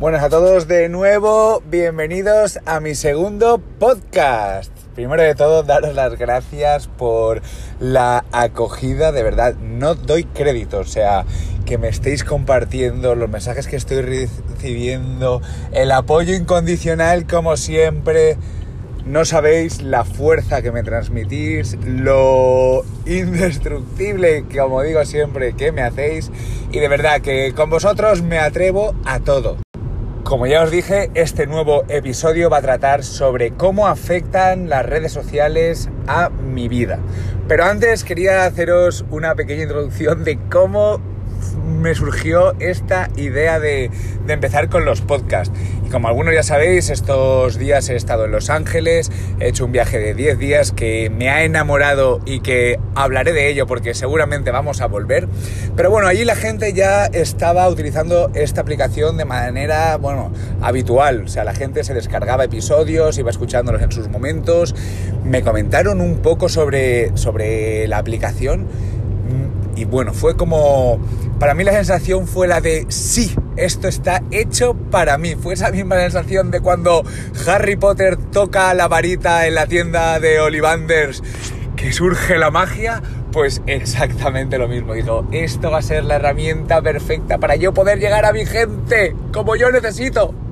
Buenas a todos de nuevo, bienvenidos a mi segundo podcast. Primero de todo, daros las gracias por la acogida, de verdad, no doy crédito, o sea, que me estéis compartiendo los mensajes que estoy recibiendo, el apoyo incondicional como siempre. No sabéis la fuerza que me transmitís, lo indestructible, como digo siempre, que me hacéis. Y de verdad que con vosotros me atrevo a todo. Como ya os dije, este nuevo episodio va a tratar sobre cómo afectan las redes sociales a mi vida. Pero antes quería haceros una pequeña introducción de cómo me surgió esta idea de, de, empezar con los podcasts. Y como algunos ya sabéis, estos días he estado en Los Ángeles, he hecho un viaje de 10 días que me ha enamorado y que hablaré de ello porque seguramente vamos a volver. Pero bueno, allí la gente ya estaba utilizando esta aplicación de manera, bueno, habitual. O sea, la gente se descargaba episodios, iba escuchándolos en sus momentos. Me comentaron un poco sobre, sobre la aplicación y bueno, fue como... Para mí la sensación fue la de sí, esto está hecho para mí. Fue esa misma sensación de cuando Harry Potter toca la varita en la tienda de Ollivanders, que surge la magia. Pues exactamente lo mismo. Digo, esto va a ser la herramienta perfecta para yo poder llegar a mi gente como yo necesito.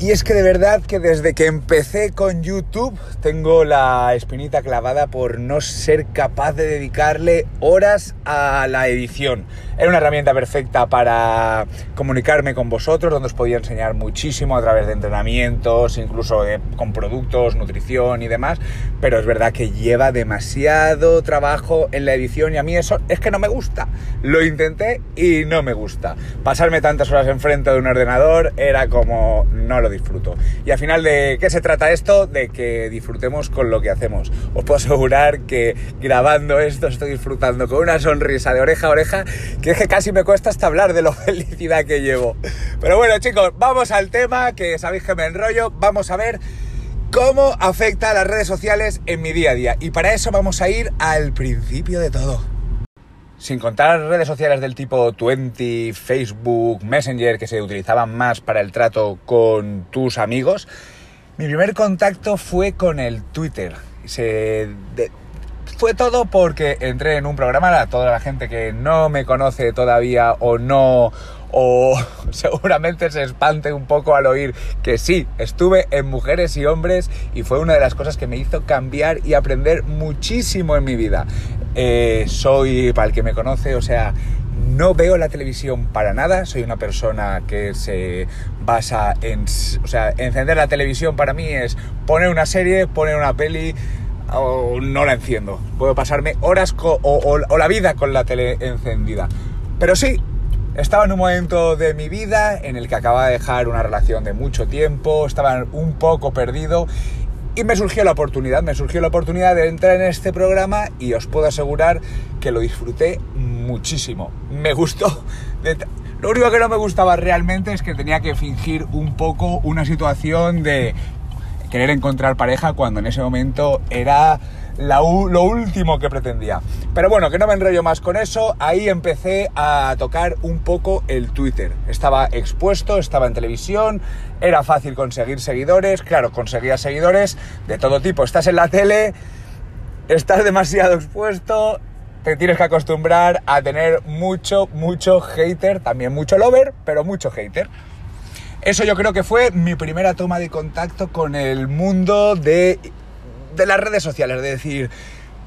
Y es que de verdad que desde que empecé con YouTube tengo la espinita clavada por no ser capaz de dedicarle horas a la edición. Era una herramienta perfecta para comunicarme con vosotros, donde os podía enseñar muchísimo a través de entrenamientos, incluso de, con productos, nutrición y demás, pero es verdad que lleva demasiado trabajo en la edición y a mí eso es que no me gusta. Lo intenté y no me gusta. Pasarme tantas horas enfrente de un ordenador era como no lo disfruto. Y al final, ¿de qué se trata esto? De que disfrutemos con lo que hacemos. Os puedo asegurar que grabando esto estoy disfrutando con una sonrisa de oreja a oreja, que es que casi me cuesta hasta hablar de la felicidad que llevo. Pero bueno, chicos, vamos al tema, que sabéis que me enrollo. Vamos a ver cómo afecta a las redes sociales en mi día a día. Y para eso vamos a ir al principio de todo sin contar redes sociales del tipo Twenty, Facebook, Messenger, que se utilizaban más para el trato con tus amigos, mi primer contacto fue con el Twitter. Se, fue todo porque entré en un programa, a toda la gente que no me conoce todavía o no, o seguramente se espante un poco al oír que sí, estuve en Mujeres y Hombres y fue una de las cosas que me hizo cambiar y aprender muchísimo en mi vida. Eh, soy, para el que me conoce, o sea, no veo la televisión para nada, soy una persona que se basa en... O sea, encender la televisión para mí es poner una serie, poner una peli o no la enciendo. Puedo pasarme horas o, la vida con la tele encendida. Pero sí, estaba en un momento de mi vida en el que acababa de dejar una relación de mucho tiempo, estaba un poco perdido y me surgió la oportunidad, me surgió la oportunidad de entrar en este programa y os puedo asegurar que lo disfruté muchísimo. Me gustó. Lo único que no me gustaba realmente es que tenía que fingir un poco una situación de querer encontrar pareja cuando en ese momento era la, lo último que pretendía. Pero bueno, que no me enrollo más con eso, ahí empecé a tocar un poco el Twitter. Estaba expuesto, estaba en televisión, era fácil conseguir seguidores, claro, conseguía seguidores de todo tipo. Estás en la tele, estás demasiado expuesto, te tienes que acostumbrar a tener mucho, mucho hater, también mucho lover, pero mucho hater. Eso yo creo que fue mi primera toma de contacto con el mundo de, de las redes sociales, de decir,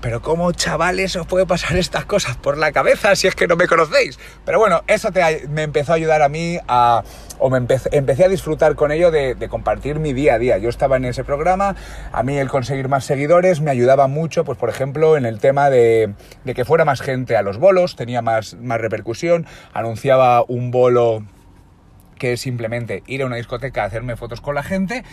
pero ¿cómo chavales os puede pasar estas cosas por la cabeza si es que no me conocéis? Pero bueno, eso me empezó a ayudar a mí a, o me empecé, a disfrutar con ello de, compartir mi día a día. Yo estaba en ese programa, a mí el conseguir más seguidores me ayudaba mucho, pues por ejemplo, en el tema de, que fuera más gente a los bolos, tenía más, más repercusión, anunciaba un bolo que es simplemente ir a una discoteca hacerme fotos con la gente.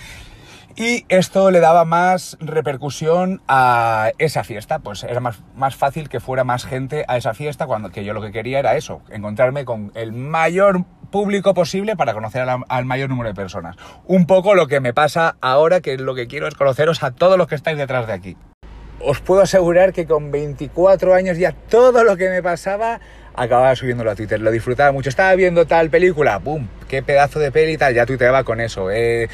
Y esto le daba más repercusión a esa fiesta, pues era más, más fácil que fuera más gente a esa fiesta cuando que yo lo que quería era eso, encontrarme con el mayor público posible para conocer al, mayor número de personas. Un poco lo que me pasa ahora, que lo que quiero es conoceros a todos los que estáis detrás de aquí. Os puedo asegurar que con 24 años ya todo lo que me pasaba acababa subiéndolo a Twitter. Lo disfrutaba mucho. Estaba viendo tal película, ¡pum! ¡Qué pedazo de peli y tal! Ya tuiteaba con eso. Eh,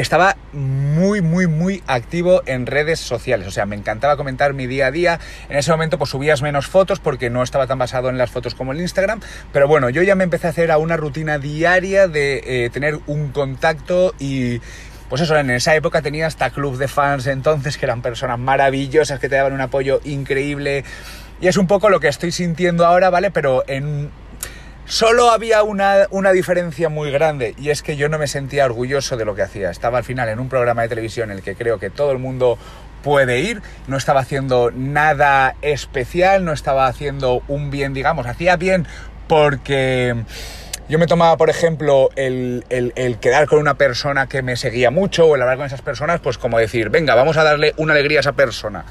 estaba muy, muy, muy activo en redes sociales. O sea, me encantaba comentar mi día a día. En ese momento, pues subías menos fotos porque no estaba tan basado en las fotos como el Instagram. Pero bueno, yo ya me empecé a hacer a una rutina diaria de eh, tener un contacto y. Pues eso, en esa época tenía hasta club de fans entonces, que eran personas maravillosas, que te daban un apoyo increíble. Y es un poco lo que estoy sintiendo ahora, ¿vale? Pero en Solo había una, una, diferencia muy grande y es que yo no me sentía orgulloso de lo que hacía. Estaba al final en un programa de televisión en el que creo que todo el mundo puede ir, no estaba haciendo nada especial, no estaba haciendo un bien, digamos, hacía bien porque yo me tomaba, por ejemplo, el, el, el, quedar con una persona que me seguía mucho o el hablar con esas personas, pues como decir, venga, vamos a darle una alegría a esa persona.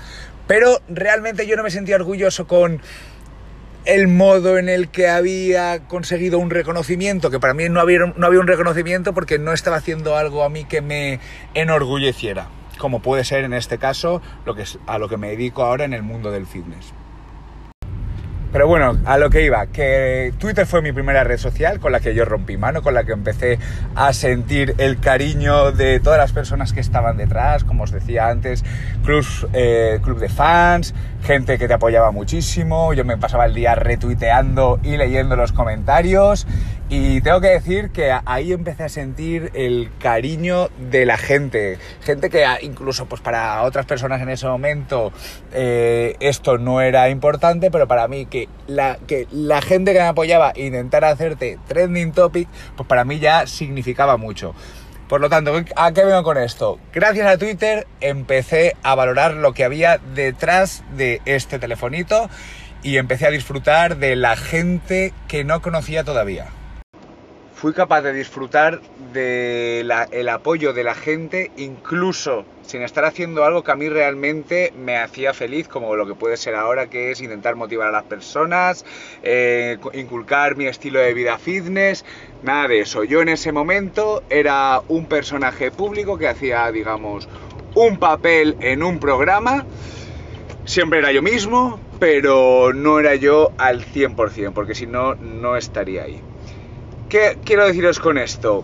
Pero realmente yo no me sentía orgulloso con el modo en el que había conseguido un reconocimiento, que para mí no había, no había un reconocimiento porque no estaba haciendo algo a mí que me enorgulleciera, como puede ser en este caso lo que a lo que me dedico ahora en el mundo del fitness. Pero bueno, a lo que iba, que Twitter fue mi primera red social con la que yo rompí mano, con la que empecé a sentir el cariño de todas las personas que estaban detrás, como os decía antes, eh, club de fans, gente que te apoyaba muchísimo, yo me pasaba el día retuiteando y leyendo los comentarios y tengo que decir que ahí empecé a sentir el cariño de la gente. Gente que incluso pues para otras personas en ese momento eh, esto no era importante, pero para mí que la, que la gente que me apoyaba intentara hacerte trending topic, pues para mí ya significaba mucho. Por lo tanto, ¿a qué vengo con esto? Gracias a Twitter empecé a valorar lo que había detrás de este telefonito y empecé a disfrutar de la gente que no conocía todavía fui capaz de disfrutar del el apoyo de la gente, incluso sin estar haciendo algo que a mí realmente me hacía feliz, como lo que puede ser ahora, que es intentar motivar a las personas, eh, inculcar mi estilo de vida fitness, nada de eso. Yo en ese momento era un personaje público que hacía, digamos, un papel en un programa. Siempre era yo mismo, pero no era yo al 100%, porque si no, no estaría ahí. ¿Qué quiero deciros con esto?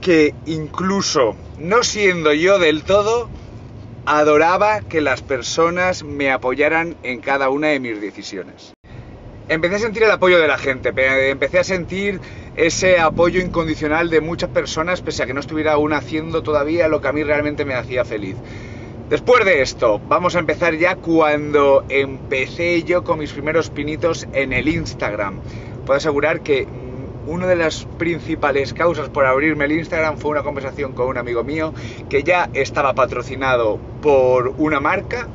Que incluso no siendo yo del todo, adoraba que las personas me apoyaran en cada una de mis decisiones. Empecé a sentir el apoyo de la gente, empecé a sentir ese apoyo incondicional de muchas personas, pese a que no estuviera aún haciendo todavía lo que a mí realmente me hacía feliz. Después de esto, vamos a empezar ya cuando empecé yo con mis primeros pinitos en el Instagram puedo asegurar que una de las principales causas por abrirme el Instagram fue una conversación con un amigo mío que ya estaba patrocinado por una marca.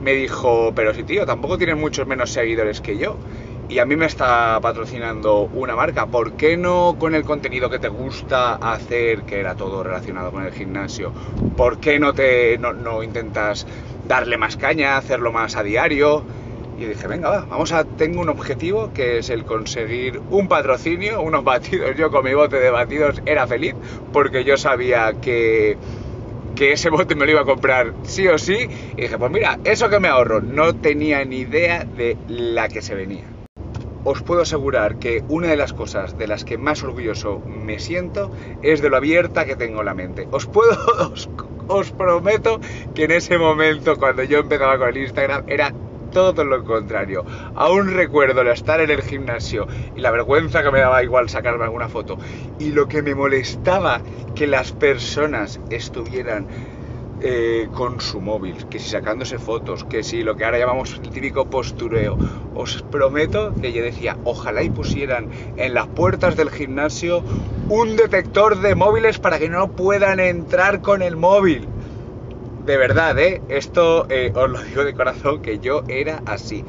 Me dijo, pero si tío, tampoco tienes muchos menos seguidores que yo. Y a mí me está patrocinando una marca. ¿Por qué no con el contenido que te gusta hacer, que era todo relacionado con el gimnasio? ¿Por qué no te no intentas darle más caña, hacerlo más a diario? Y dije, venga, va, vamos a, tengo un objetivo que es el conseguir un patrocinio, unos batidos. Yo con mi bote de batidos era feliz porque yo sabía que, que ese bote me lo iba a comprar sí o sí. Y dije, pues mira, eso que me ahorro, no tenía ni idea de la que se venía. Os puedo asegurar que una de las cosas de las que más orgulloso me siento es de lo abierta que tengo la mente. Os puedo, os, os prometo que en ese momento, cuando yo empezaba con el Instagram, era todo lo contrario. Aún recuerdo el estar en el gimnasio y la vergüenza que me daba igual sacarme alguna foto. Y lo que me molestaba que las personas estuvieran eh, con su móvil, que si sacándose fotos, que si lo que ahora llamamos el típico postureo. Os prometo que yo decía, ojalá y pusieran en las puertas del gimnasio un detector de móviles para que no puedan entrar con el móvil de verdad, ¿eh? Esto eh, os lo digo de corazón, que yo era así.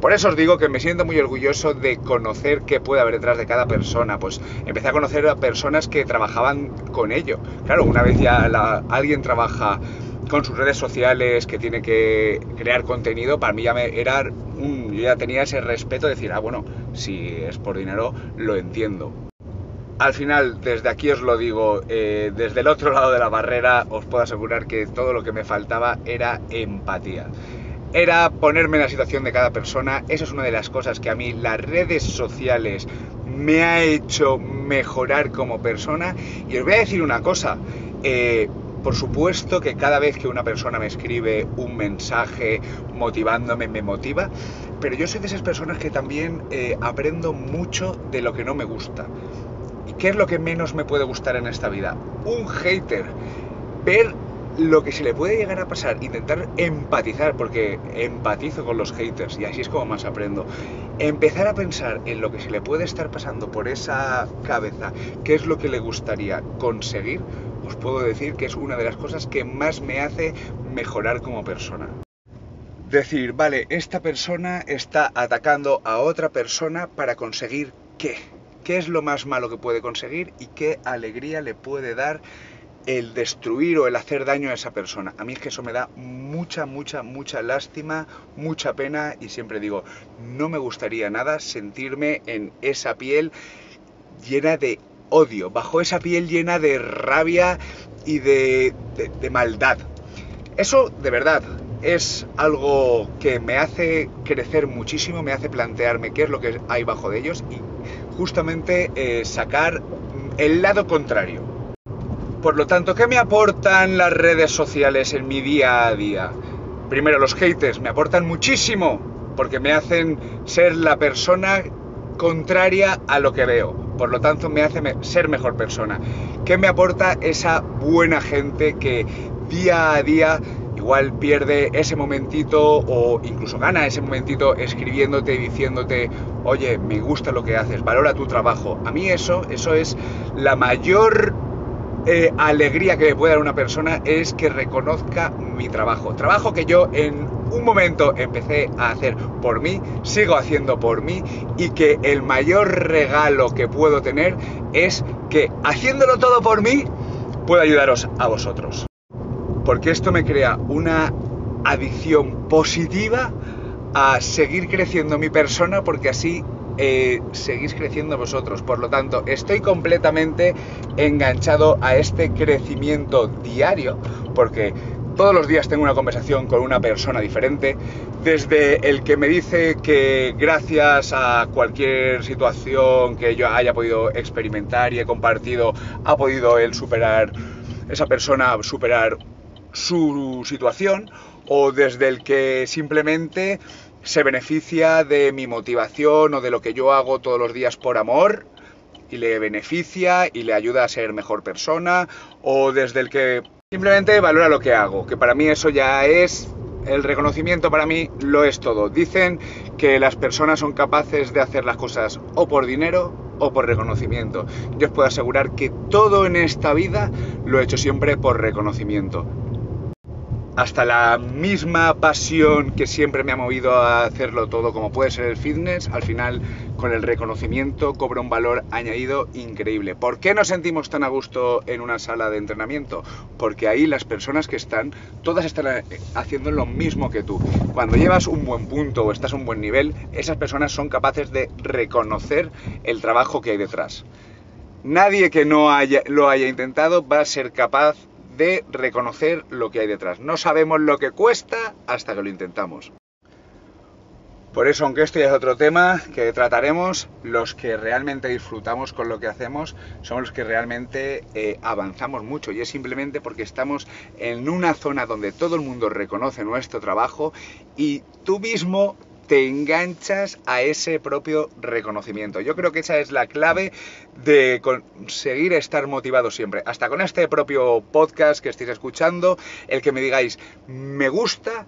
Por eso os digo que me siento muy orgulloso de conocer qué puede haber detrás de cada persona. Pues empecé a conocer a personas que trabajaban con ello. Claro, una vez ya alguien trabaja con sus redes sociales, que tiene que crear contenido, para mí ya me, era un, yo ya tenía ese respeto de decir, ah, bueno, si es por dinero, lo entiendo al final, desde aquí os lo digo, eh, desde el otro lado de la barrera os puedo asegurar que todo lo que me faltaba era empatía. era ponerme en la situación de cada persona. Eso es una de las cosas que a mí las redes sociales me ha hecho mejorar como persona. Y os voy a decir una cosa. Eh, por supuesto que cada vez que una persona me escribe un mensaje motivándome, me motiva, pero yo soy de esas personas que también eh, aprendo mucho de lo que no me gusta. ¿Y qué es lo que menos me puede gustar en esta vida? Un hater. Ver lo que se le puede llegar a pasar, intentar empatizar, porque empatizo con los haters y así es como más aprendo. Empezar a pensar en lo que se le puede estar pasando por esa cabeza, qué es lo que le gustaría conseguir, os puedo decir que es una de las cosas que más me hace mejorar como persona. Decir, vale, esta persona está atacando a otra persona para conseguir qué. ¿Qué es lo más malo que puede conseguir y qué alegría le puede dar el destruir o el hacer daño a esa persona. A mí es que eso me da mucha, mucha, mucha lástima, mucha pena y siempre digo, no me gustaría nada sentirme en esa piel llena de odio, bajo esa piel llena de rabia y de, maldad. Eso de verdad es algo que me hace crecer muchísimo, me hace plantearme qué es lo que hay bajo de ellos y justamente eh, sacar el lado contrario. Por lo tanto, ¿qué me aportan las redes sociales en mi día a día? Primero, los haters me aportan muchísimo porque me hacen ser la persona contraria a lo que veo. Por lo tanto, me hace ser mejor persona. ¿Qué me aporta esa buena gente que día a día igual pierde ese momentito o incluso gana ese momentito escribiéndote, diciéndote, oye, me gusta lo que haces, valora tu trabajo. A mí eso, eso es la mayor eh, alegría que me puede dar una persona es que reconozca mi trabajo. Trabajo que yo en un momento empecé a hacer por mí, sigo haciendo por mí y que el mayor regalo que puedo tener es que haciéndolo todo por mí puedo ayudaros a vosotros. Porque esto me crea una adicción positiva a seguir creciendo mi persona porque así eh, seguís creciendo vosotros. Por lo tanto, estoy completamente enganchado a este crecimiento diario, porque todos los días tengo una conversación con una persona diferente, desde el que me dice que gracias a cualquier situación que yo haya podido experimentar y he compartido, ha podido él superar, esa persona superar su situación, o desde el que simplemente se beneficia de mi motivación o de lo que yo hago todos los días por amor y le beneficia y le ayuda a ser mejor persona o desde el que simplemente valora lo que hago, que para mí eso ya es el reconocimiento para mí lo es todo. Dicen que las personas son capaces de hacer las cosas o por dinero o por reconocimiento. Yo os puedo asegurar que todo en esta vida lo he hecho siempre por reconocimiento hasta la misma pasión que siempre me ha movido a hacerlo todo, como puede ser el fitness, al final con el reconocimiento cobra un valor añadido increíble. ¿Por qué nos sentimos tan a gusto en una sala de entrenamiento? Porque ahí las personas que están, todas están eh, haciendo lo mismo que tú. Cuando llevas un buen punto o estás a un buen nivel, esas personas son capaces de reconocer el trabajo que hay detrás. Nadie que no haya, lo haya intentado va a ser capaz de reconocer lo que hay detrás. No sabemos lo que cuesta hasta que lo intentamos. Por eso, aunque esto ya es otro tema que trataremos, los que realmente disfrutamos con lo que hacemos somos los que realmente eh, avanzamos mucho y es simplemente porque estamos en una zona donde todo el mundo reconoce nuestro trabajo y tú mismo te enganchas a ese propio reconocimiento. Yo creo que esa es la clave de conseguir estar motivado siempre. Hasta con este propio podcast que estéis escuchando, el que me digáis, me gusta,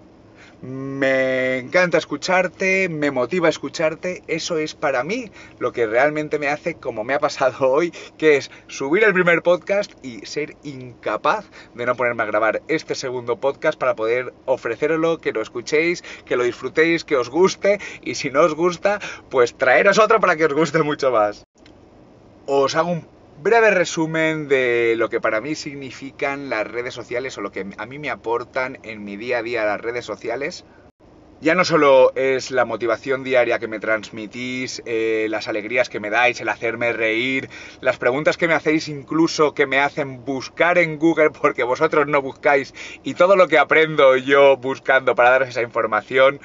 me encanta escucharte, me motiva escucharte, eso es para mí lo que realmente me hace, como me ha pasado hoy, que es subir el primer podcast y ser incapaz de no ponerme a grabar este segundo podcast para poder ofrecerlo, que lo escuchéis, que lo disfrutéis, que os guste y si no os gusta, pues traeros otro para que os guste mucho más. Os hago un breve resumen de lo que para mí significan las redes sociales o lo que a mí me aportan en mi día a día las redes sociales. ya no solo es la motivación diaria que me transmitís, eh, las alegrías que me dais, el hacerme reír, las preguntas que me hacéis incluso que me hacen buscar en Google porque vosotros no buscáis y todo lo que aprendo yo buscando para daros esa información,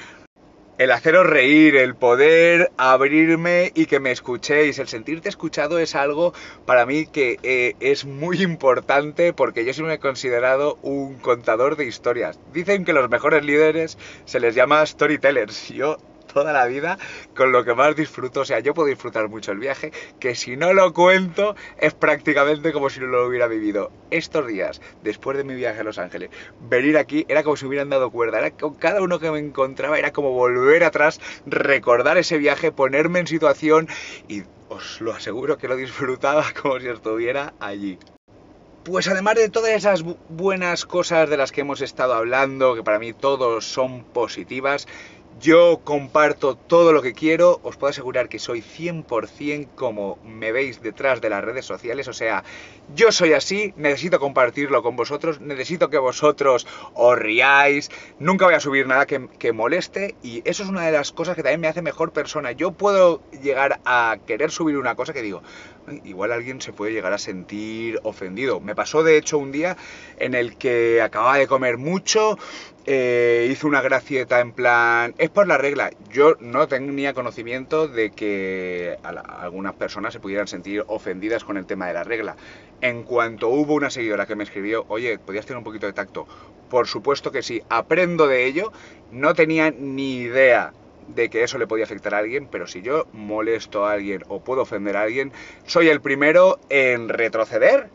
el haceros reír, el poder abrirme y que me escuchéis, el sentirte escuchado es algo para mí que eh, es muy importante porque yo siempre he considerado un contador de historias. Dicen que los mejores líderes se les llama storytellers. Yo toda la vida con lo que más disfruto. O sea, yo puedo disfrutar mucho el viaje, que si no lo cuento es prácticamente como si no lo hubiera vivido. Estos días, después de mi viaje a Los Ángeles, venir aquí era como si hubieran dado cuerda. Con cada uno que me encontraba, era como volver atrás, recordar ese viaje, ponerme en situación y os lo aseguro que lo disfrutaba como si estuviera allí. Pues además de todas esas buenas cosas de las que hemos estado hablando, que para mí todos son positivas, yo comparto todo lo que quiero, os puedo asegurar que soy 100% como me veis detrás de las redes sociales, o sea, yo soy así, necesito compartirlo con vosotros, necesito que vosotros os riáis, nunca voy a subir nada que, moleste y eso es una de las cosas que también me hace mejor persona. Yo puedo llegar a querer subir una cosa que digo, igual alguien se puede llegar a sentir ofendido. Me pasó de hecho un día en el que acababa de comer mucho, eh, hizo una gracieta en plan, es por la regla. Yo no tenía conocimiento de que algunas personas se pudieran sentir ofendidas con el tema de la regla. En cuanto hubo una seguidora que me escribió, oye, ¿podías tener un poquito de tacto? Por supuesto que sí, aprendo de ello, no tenía ni idea de que eso le podía afectar a alguien, pero si yo molesto a alguien o puedo ofender a alguien, soy el primero en retroceder,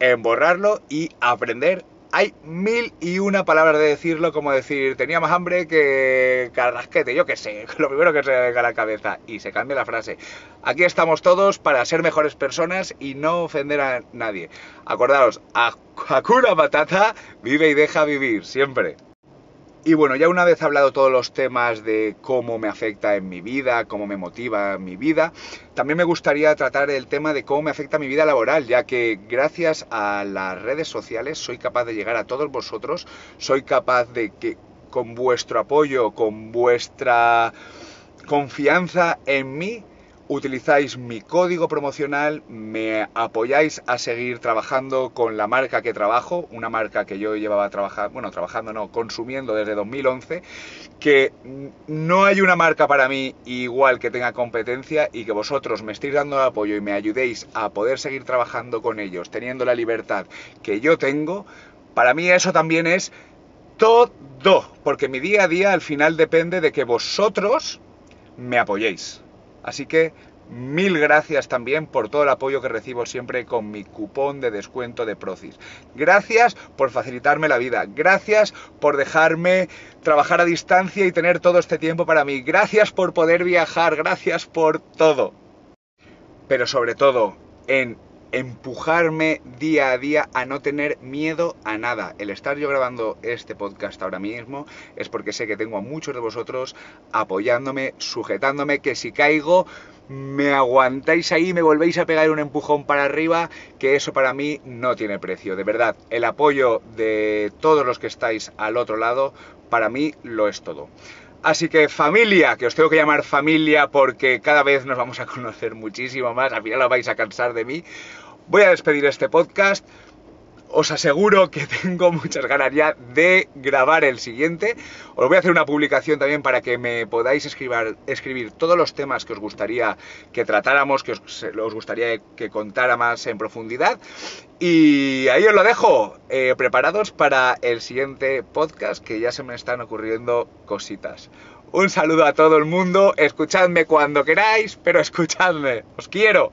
en borrarlo y aprender hay mil y una palabras de decirlo, como decir, tenía más hambre que carrasquete, yo qué sé, lo primero que se venga a la cabeza. Y se cambia la frase. Aquí estamos todos para ser mejores personas y no ofender a nadie. Acordaos, Hakuna Matata vive y deja vivir, siempre. Y bueno, ya una vez hablado todos los temas de cómo me afecta en mi vida, cómo me motiva mi vida, también me gustaría tratar el tema de cómo me afecta mi vida laboral, ya que gracias a las redes sociales soy capaz de llegar a todos vosotros, soy capaz de que con vuestro apoyo, con vuestra confianza en mí, utilizáis mi código promocional, me apoyáis a seguir trabajando con la marca que trabajo, una marca que yo llevaba trabajando, bueno, trabajando no, consumiendo desde 2011, que no hay una marca para mí igual que tenga competencia y que vosotros me estéis dando el apoyo y me ayudéis a poder seguir trabajando con ellos, teniendo la libertad que yo tengo, para mí eso también es todo, porque mi día a día al final depende de que vosotros me apoyéis. Así que mil gracias también por todo el apoyo que recibo siempre con mi cupón de descuento de Procis. Gracias por facilitarme la vida. Gracias por dejarme trabajar a distancia y tener todo este tiempo para mí. Gracias por poder viajar. Gracias por todo. Pero sobre todo en empujarme día a día a no tener miedo a nada. El estar yo grabando este podcast ahora mismo es porque sé que tengo a muchos de vosotros apoyándome, sujetándome, que si caigo me aguantáis ahí, me volvéis a pegar un empujón para arriba, que eso para mí no tiene precio. De verdad, el apoyo de todos los que estáis al otro lado, para mí lo es todo. Así que familia, que os tengo que llamar familia porque cada vez nos vamos a conocer muchísimo más, al final os vais a cansar de mí. Voy a despedir este podcast. Os aseguro que tengo muchas ganas ya de grabar el siguiente. Os voy a hacer una publicación también para que me podáis escribir, todos los temas que os gustaría que tratáramos, que os, gustaría que contara más en profundidad. Y ahí os lo dejo, eh, preparados para el siguiente podcast, que ya se me están ocurriendo cositas. Un saludo a todo el mundo, escuchadme cuando queráis, pero escuchadme, os quiero.